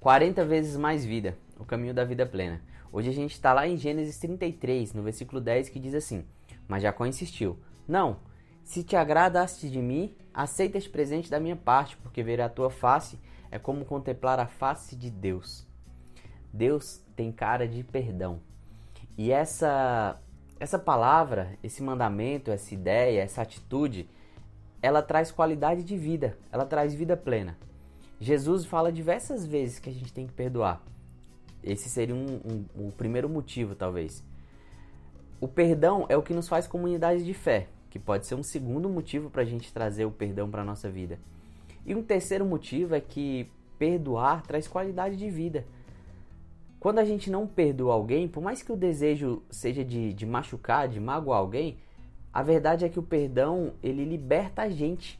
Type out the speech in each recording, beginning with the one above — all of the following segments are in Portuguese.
40 vezes mais vida, o caminho da vida plena. Hoje a gente está lá em Gênesis 33, no versículo 10, que diz assim: Mas Jacó insistiu: Não, se te agradaste de mim, aceita este presente da minha parte, porque ver a tua face é como contemplar a face de Deus. Deus tem cara de perdão. E essa essa palavra, esse mandamento, essa ideia, essa atitude, ela traz qualidade de vida, ela traz vida plena. Jesus fala diversas vezes que a gente tem que perdoar. Esse seria um, um, um primeiro motivo, talvez. O perdão é o que nos faz comunidade de fé, que pode ser um segundo motivo para a gente trazer o perdão para a nossa vida. E um terceiro motivo é que perdoar traz qualidade de vida. Quando a gente não perdoa alguém, por mais que o desejo seja de, de machucar, de magoar alguém, a verdade é que o perdão ele liberta a gente.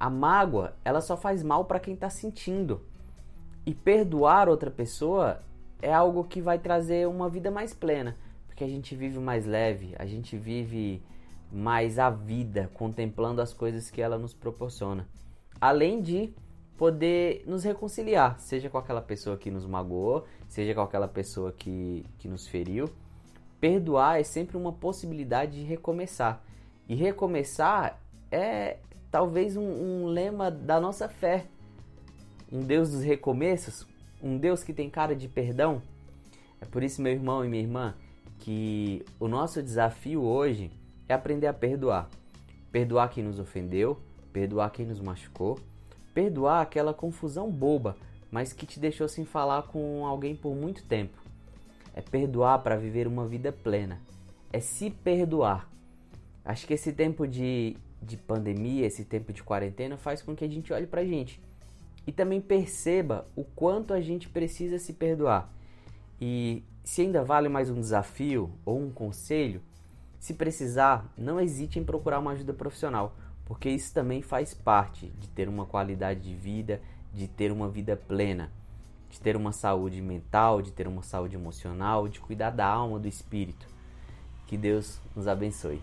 A mágoa ela só faz mal para quem está sentindo. E perdoar outra pessoa é algo que vai trazer uma vida mais plena, porque a gente vive mais leve, a gente vive mais a vida, contemplando as coisas que ela nos proporciona. Além de poder nos reconciliar, seja com aquela pessoa que nos magoou, seja com aquela pessoa que, que nos feriu. Perdoar é sempre uma possibilidade de recomeçar. E recomeçar é talvez um, um lema da nossa fé. Um Deus dos recomeços, um Deus que tem cara de perdão. É por isso, meu irmão e minha irmã, que o nosso desafio hoje é aprender a perdoar. Perdoar quem nos ofendeu, perdoar quem nos machucou, perdoar aquela confusão boba, mas que te deixou sem falar com alguém por muito tempo. É perdoar para viver uma vida plena. É se perdoar. Acho que esse tempo de, de pandemia, esse tempo de quarentena, faz com que a gente olhe pra gente e também perceba o quanto a gente precisa se perdoar. E se ainda vale mais um desafio ou um conselho, se precisar, não hesite em procurar uma ajuda profissional, porque isso também faz parte de ter uma qualidade de vida, de ter uma vida plena, de ter uma saúde mental, de ter uma saúde emocional, de cuidar da alma, do espírito. Que Deus nos abençoe.